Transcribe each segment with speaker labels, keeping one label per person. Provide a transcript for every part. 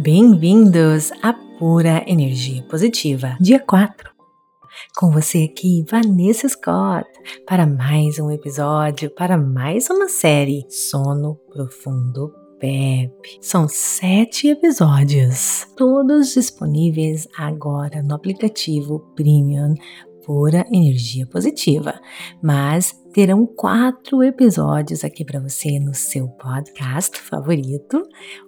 Speaker 1: Bem-vindos à Pura Energia Positiva, dia 4. Com você aqui, Vanessa Scott, para mais um episódio, para mais uma série Sono Profundo PEP. São sete episódios, todos disponíveis agora no aplicativo Premium Pura Energia Positiva, mas terão quatro episódios aqui para você no seu podcast favorito,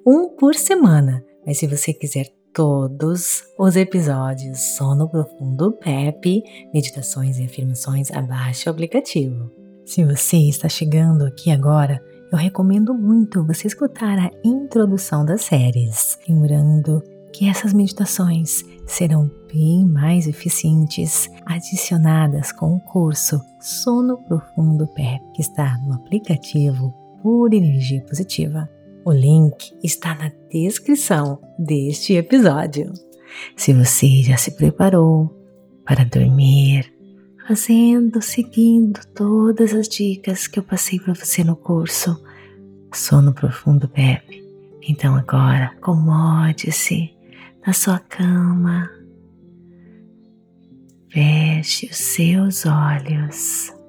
Speaker 1: um por semana. Mas se você quiser todos os episódios Sono Profundo PEP, meditações e afirmações, abaixe o aplicativo. Se você está chegando aqui agora, eu recomendo muito você escutar a introdução das séries, lembrando que essas meditações serão bem mais eficientes adicionadas com o curso Sono Profundo PEP, que está no aplicativo Pura Energia Positiva. O link está na descrição deste episódio. Se você já se preparou para dormir, fazendo, seguindo todas as dicas que eu passei para você no curso Sono Profundo PEP, então agora acomode-se na sua cama, feche os seus olhos.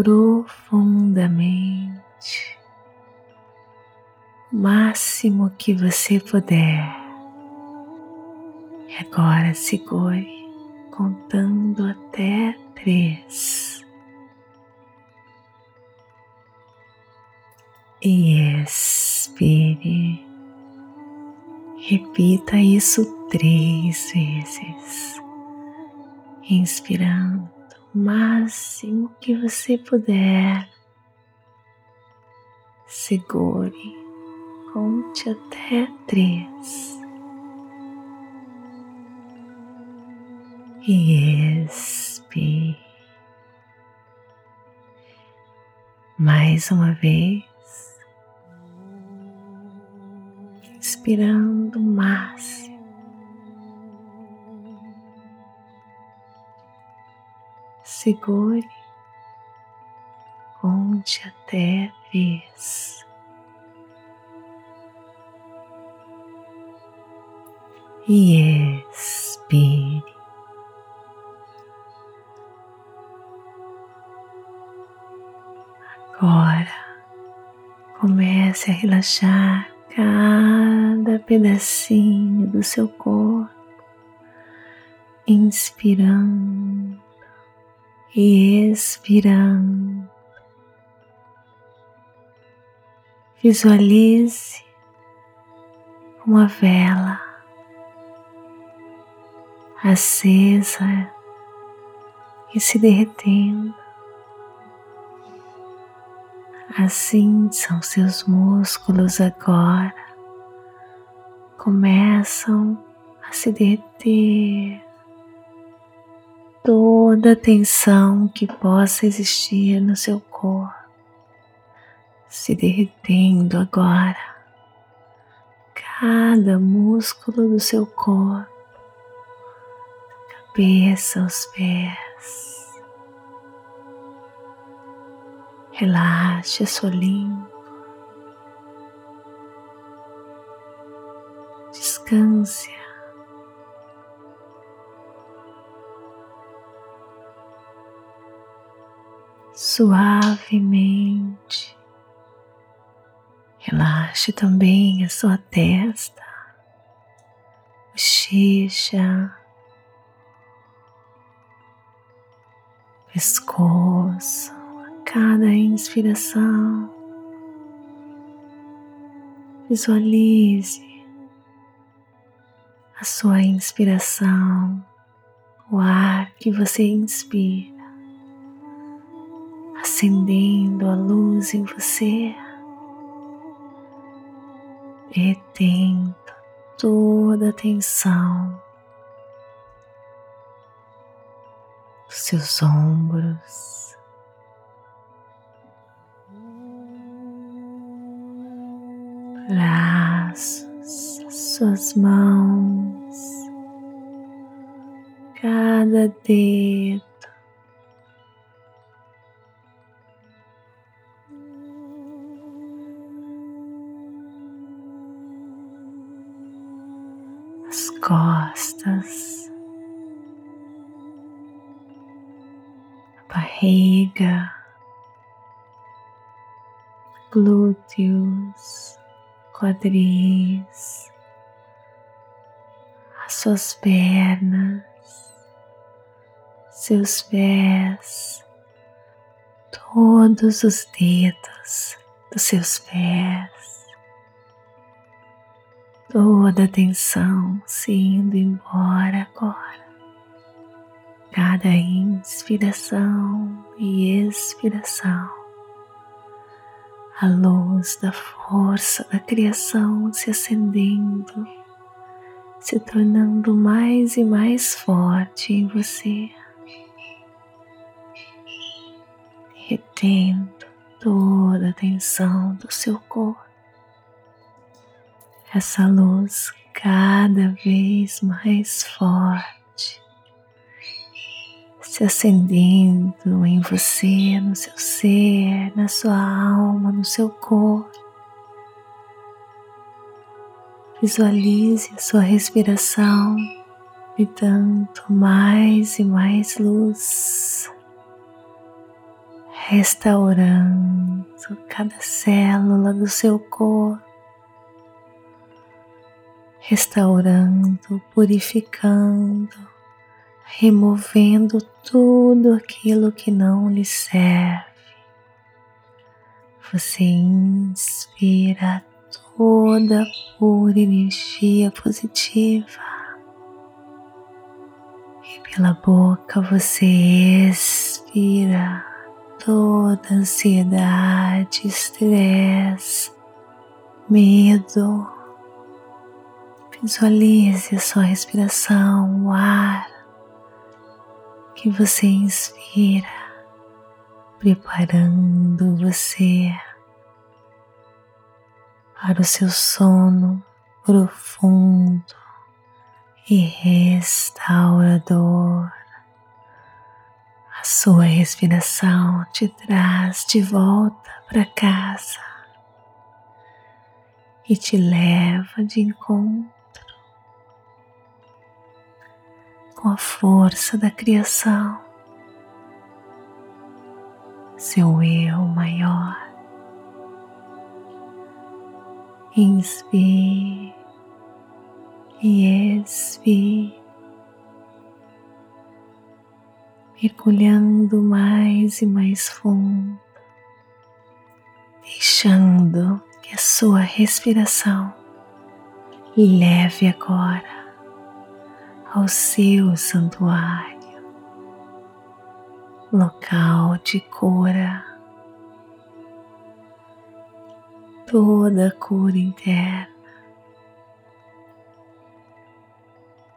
Speaker 1: Profundamente, o máximo que você puder. E agora segure, contando até três. E expire. Repita isso três vezes inspirando máximo que você puder. Segure, conte até três. E expire. Mais uma vez, inspirando o máximo segure, conte até três. E expire. Agora comece a relaxar cada pedacinho do seu corpo, inspirando e expirando. Visualize uma vela acesa e se derretendo. Assim são seus músculos agora, começam a se derreter toda a tensão que possa existir no seu corpo se derretendo agora. Cada músculo do seu corpo, cabeça aos pés. Relaxe a sua língua. Descanse suavemente. Relaxe também a sua testa, bochecha, pescoço, a cada inspiração. Visualize a sua inspiração, o ar que você inspira acendendo a luz em você, retendo toda a tensão seus ombros, braços, suas mãos, cada dedo. Barriga, glúteos, quadris, as suas pernas, seus pés, todos os dedos dos seus pés, toda a tensão se indo embora agora cada inspiração e expiração, a luz da força da criação se acendendo, se tornando mais e mais forte em você, retendo toda a tensão do seu corpo. Essa luz cada vez mais forte se acendendo em você, no seu ser, na sua alma, no seu corpo. Visualize a sua respiração e tanto mais e mais luz, restaurando cada célula do seu corpo, restaurando, purificando removendo tudo aquilo que não lhe serve. Você inspira toda pura energia positiva e pela boca você expira toda ansiedade, estresse, medo. Visualize a sua respiração, o ar que você inspira, preparando você para o seu sono profundo e restaurador. A sua respiração te traz de volta para casa e te leva de encontro com a força da criação, seu eu maior. Inspire e expire, mergulhando mais e mais fundo, deixando que a sua respiração leve agora ao seu santuário, local de cura, toda a cura interna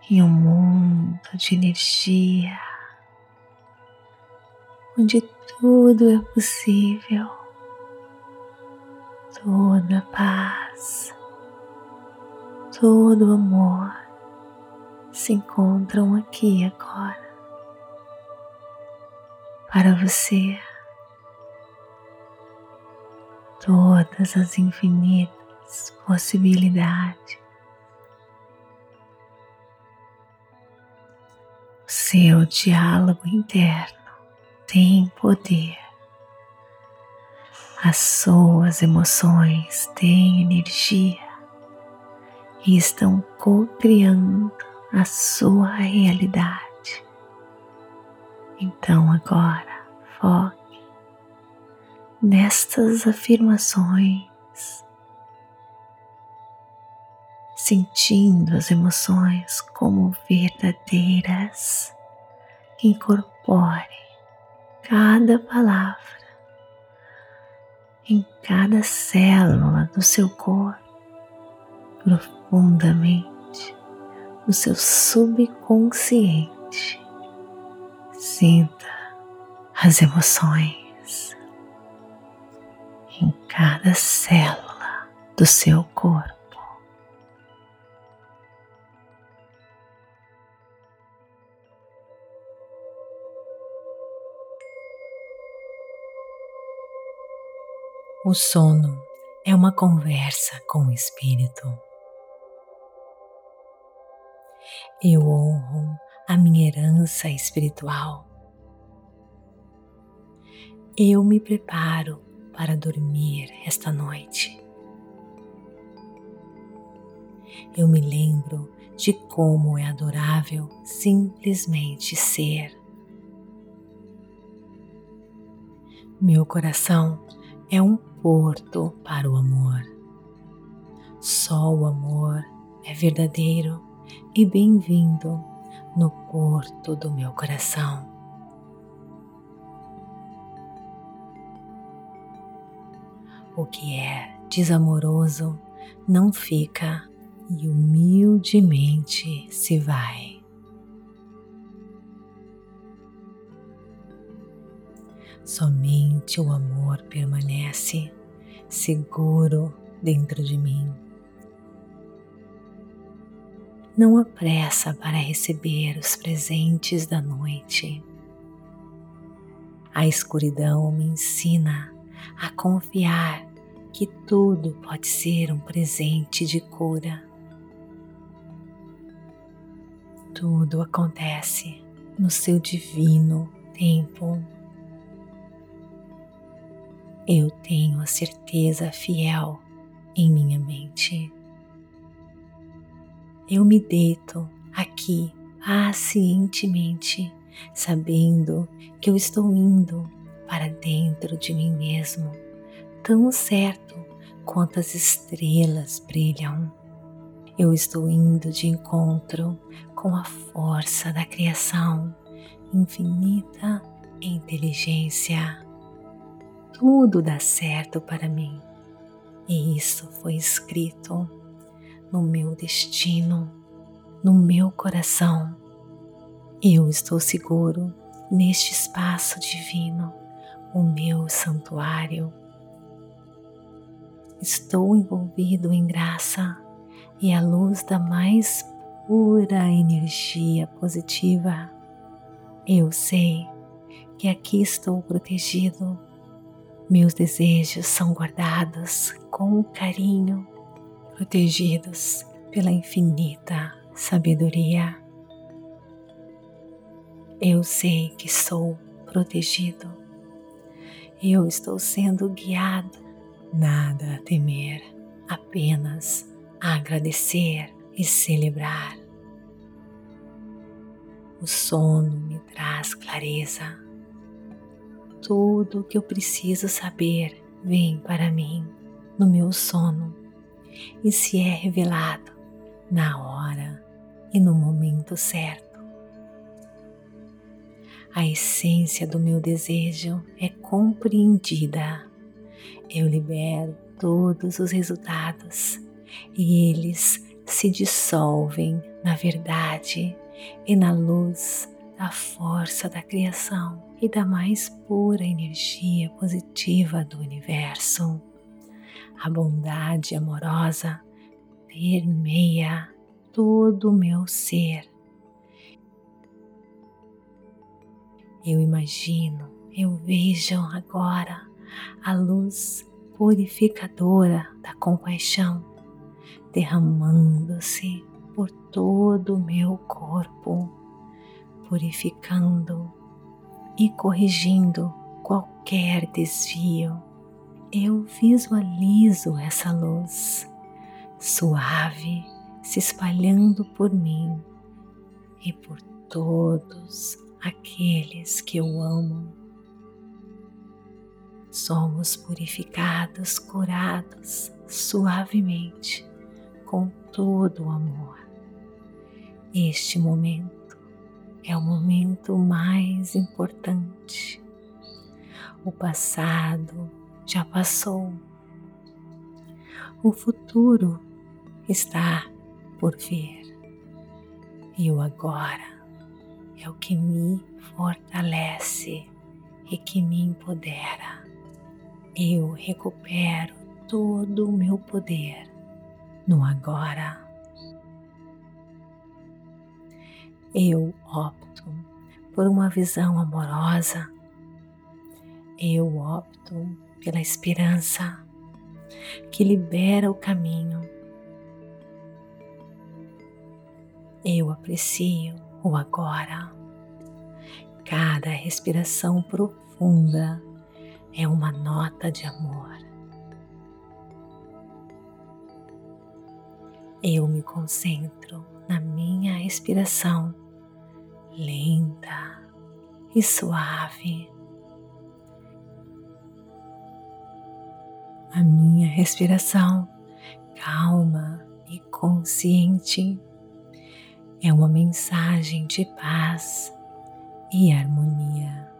Speaker 1: em um mundo de energia onde tudo é possível, toda paz, todo amor se encontram aqui agora para você. Todas as infinitas possibilidades. Seu diálogo interno tem poder. As suas emoções têm energia e estão co-criando a sua realidade. Então agora foque nestas afirmações, sentindo as emoções como verdadeiras. Incorpore cada palavra em cada célula do seu corpo profundamente no seu subconsciente, Sinta as emoções em cada célula do seu corpo. O sono é uma conversa com o espírito. Eu honro a minha herança espiritual. Eu me preparo para dormir esta noite. Eu me lembro de como é adorável simplesmente ser. Meu coração é um porto para o amor. Só o amor é verdadeiro e bem-vindo no porto do meu coração. O que é desamoroso não fica e humildemente se vai. Somente o amor permanece seguro dentro de mim. Não há pressa para receber os presentes da noite. A escuridão me ensina a confiar que tudo pode ser um presente de cura. Tudo acontece no seu divino tempo eu tenho a certeza fiel em minha mente. Eu me deito aqui pacientemente, sabendo que eu estou indo para dentro de mim mesmo, tão certo quanto as estrelas brilham. Eu estou indo de encontro com a força da criação, infinita inteligência tudo dá certo para mim. E isso foi escrito no meu destino, no meu coração. Eu estou seguro neste espaço divino, o meu santuário. Estou envolvido em graça e a luz da mais pura energia positiva. Eu sei que aqui estou protegido meus desejos são guardados com carinho, protegidos pela infinita sabedoria. Eu sei que sou protegido. Eu estou sendo guiado. Nada a temer, apenas agradecer e celebrar. O sono me traz clareza tudo o que eu preciso saber vem para mim no meu sono e se é revelado na hora e no momento certo. A essência do meu desejo é compreendida. Eu libero todos os resultados e eles se dissolvem na verdade e na luz da força da criação e da mais pura energia positiva do universo. A bondade amorosa permeia todo o meu ser. Eu imagino, eu vejo agora a luz purificadora da compaixão derramando-se por todo o meu corpo, purificando e corrigindo qualquer desvio. Eu visualizo essa luz suave se espalhando por mim e por todos aqueles que eu amo. Somos purificados, curados suavemente com todo o amor. Este momento é o momento mais importante. O passado já passou. O futuro está por vir. E o agora é o que me fortalece e que me empodera. Eu recupero todo o meu poder no agora. Eu opto por uma visão amorosa. Eu opto pela esperança que libera o caminho. Eu aprecio o agora. Cada respiração profunda é uma nota de amor. Eu me concentro na minha respiração lenta e suave. A minha respiração calma e consciente é uma mensagem de paz e harmonia.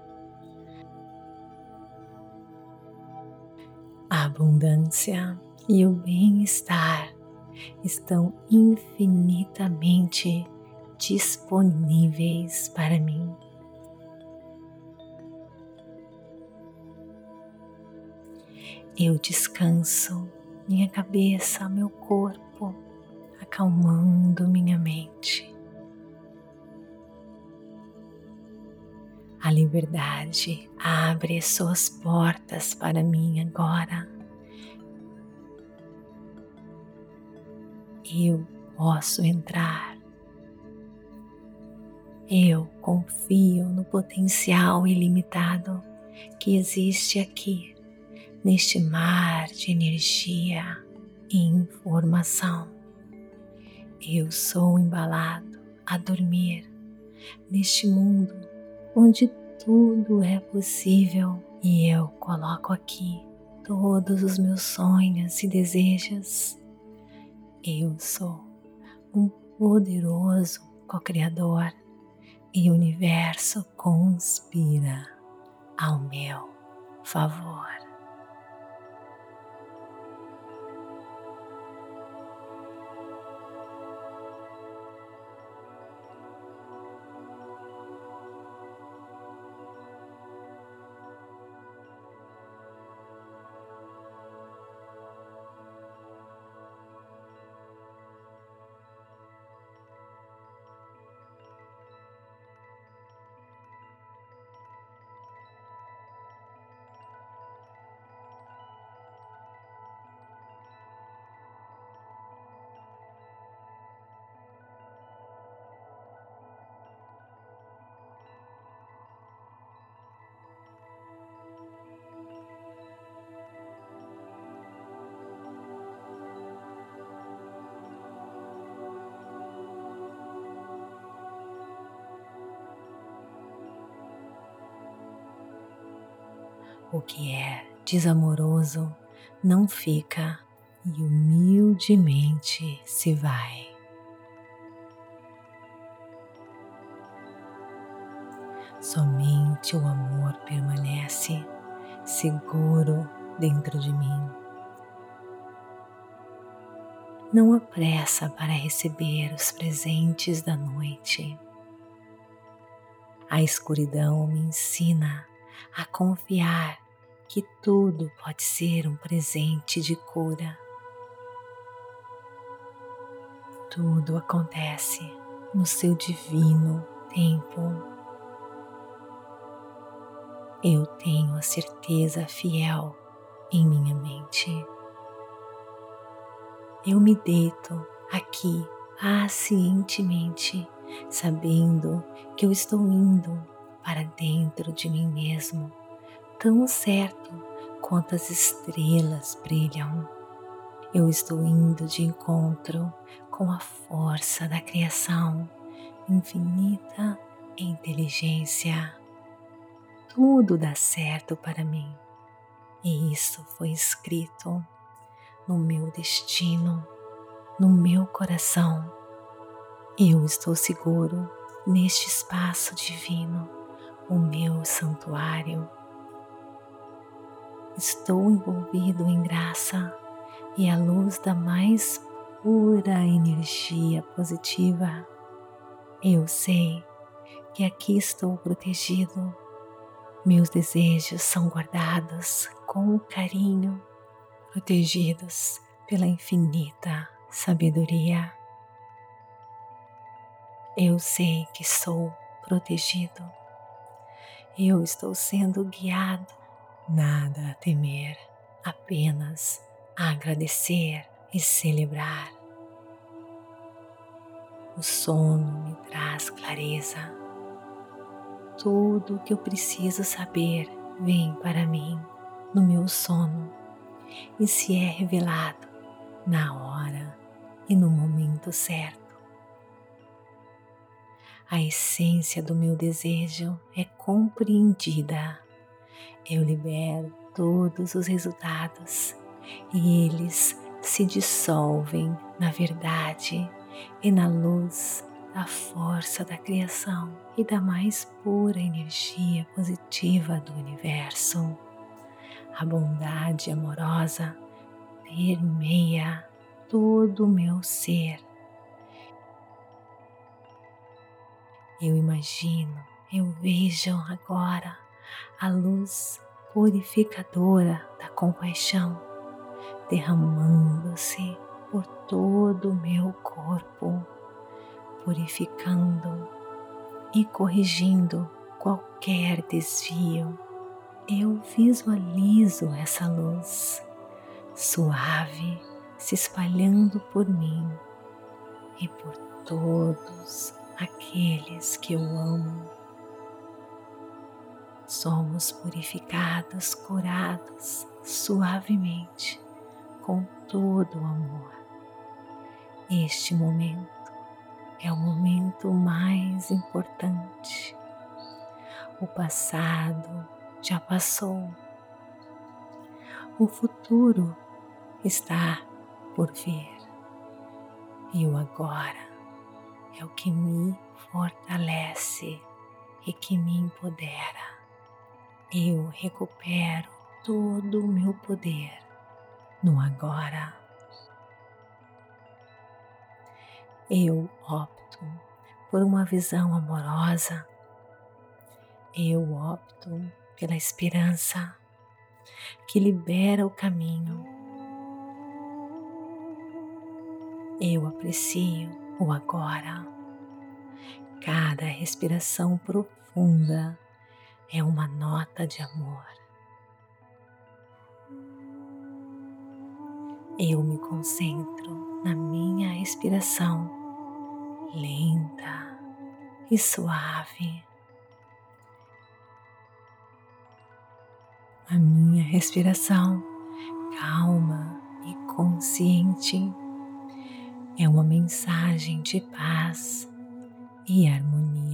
Speaker 1: A abundância e o bem-estar estão infinitamente disponíveis para mim. Eu descanso minha cabeça, meu corpo, acalmando minha mente. A liberdade abre suas portas para mim agora. Eu posso entrar eu confio no potencial ilimitado que existe aqui, neste mar de energia e informação. Eu sou embalado a dormir neste mundo onde tudo é possível e eu coloco aqui todos os meus sonhos e desejos. Eu sou um poderoso co-criador e o universo conspira ao meu favor. O que é desamoroso não fica e humildemente se vai. Somente o amor permanece seguro dentro de mim. Não há pressa para receber os presentes da noite. A escuridão me ensina a confiar que tudo pode ser um presente de cura. Tudo acontece no seu divino tempo. Eu tenho a certeza fiel em minha mente. Eu me deito aqui pacientemente, sabendo que eu estou indo para dentro de mim mesmo tão certo quanto as estrelas brilham. Eu estou indo de encontro com a força da criação, infinita inteligência. Tudo dá certo para mim e isso foi escrito no meu destino, no meu coração. Eu estou seguro neste espaço divino, o meu santuário Estou envolvido em graça e a luz da mais pura energia positiva. Eu sei que aqui estou protegido. Meus desejos são guardados com carinho, protegidos pela infinita sabedoria. Eu sei que sou protegido. Eu estou sendo guiado. Nada a temer, apenas agradecer e celebrar. O sono me traz clareza. Tudo o que eu preciso saber vem para mim no meu sono e se é revelado na hora e no momento certo. A essência do meu desejo é compreendida. Eu libero todos os resultados e eles se dissolvem na verdade e na luz da força da criação e da mais pura energia positiva do universo. A bondade amorosa permeia todo o meu ser. Eu imagino, eu vejo agora a luz purificadora da compaixão derramando-se por todo o meu corpo, purificando e corrigindo qualquer desvio. Eu visualizo essa luz suave se espalhando por mim e por todos aqueles que eu amo. Somos purificados, curados suavemente com todo o amor. Este momento é o momento mais importante. O passado já passou. O futuro está por vir. E o agora é o que me fortalece e que me empodera. Eu recupero todo o meu poder no agora. Eu opto por uma visão amorosa. Eu opto pela esperança que libera o caminho. Eu aprecio o agora. Cada respiração profunda é uma nota de amor. eu me concentro na minha respiração lenta e suave. A minha respiração calma e consciente é uma mensagem de paz e harmonia.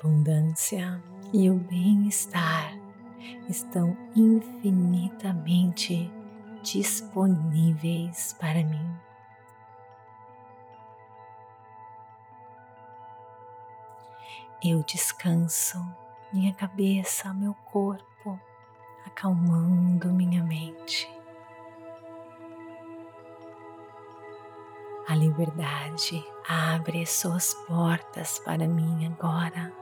Speaker 1: Abundância e o bem-estar estão infinitamente disponíveis para mim. Eu descanso minha cabeça, meu corpo, acalmando minha mente. A liberdade abre suas portas para mim agora.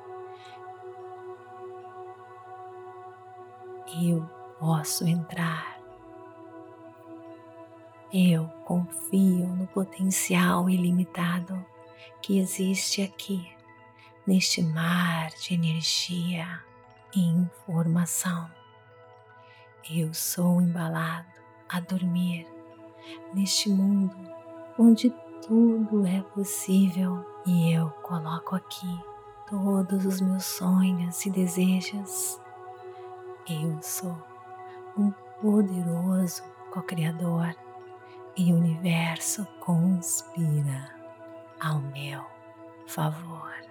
Speaker 1: Eu posso entrar. Eu confio no potencial ilimitado que existe aqui, neste mar de energia e informação. Eu sou embalado a dormir neste mundo onde tudo é possível e eu coloco aqui todos os meus sonhos e desejos eu sou um poderoso co-criador e o universo conspira ao meu favor.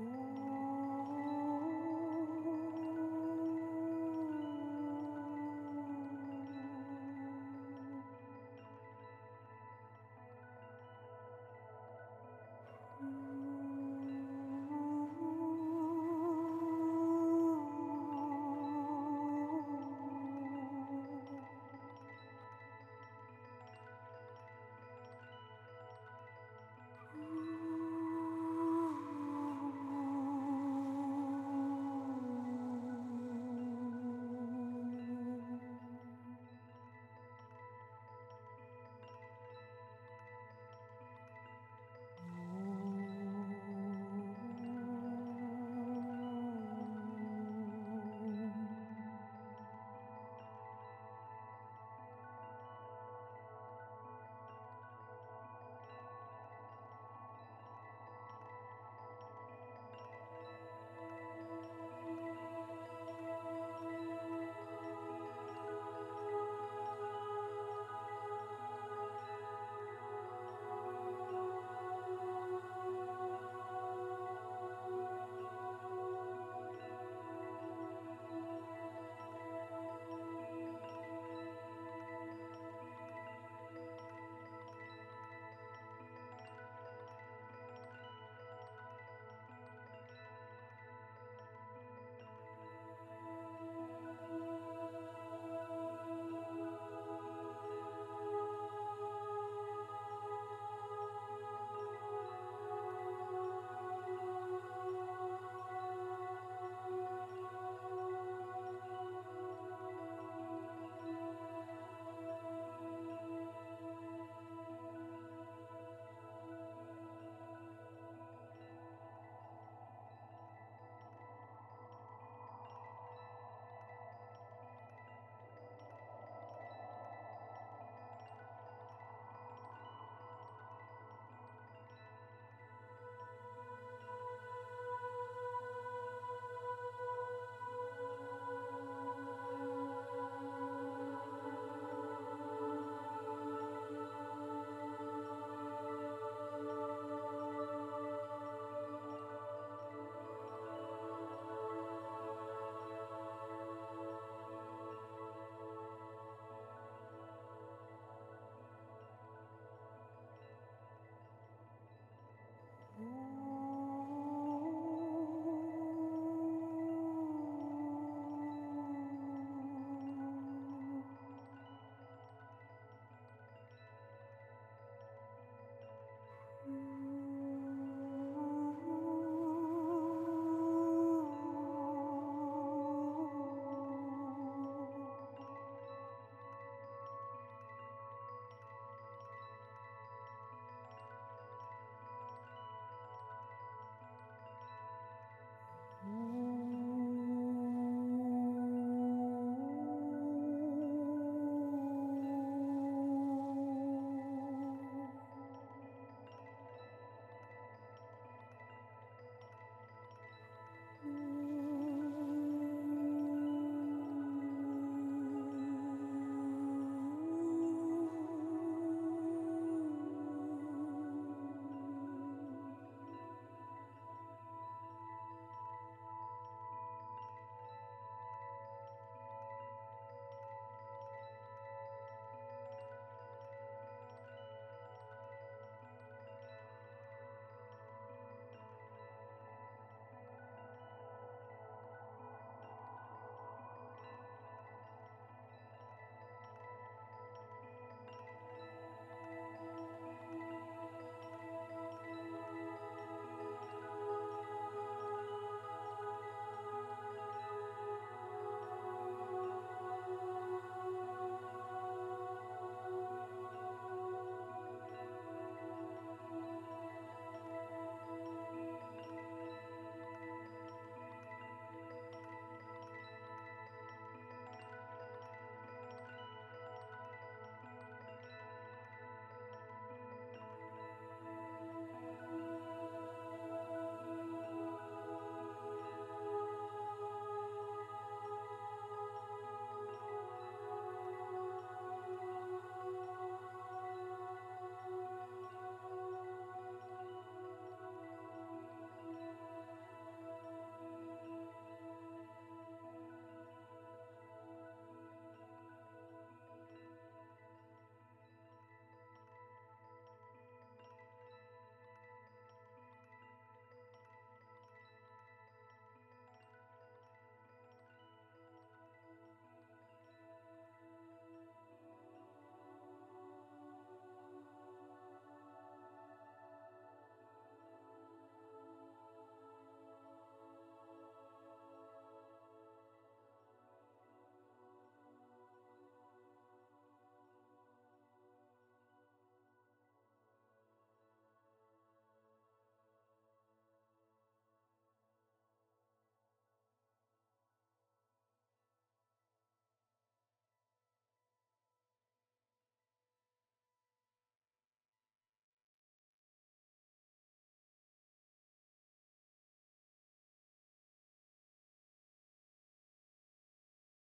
Speaker 1: Ooh.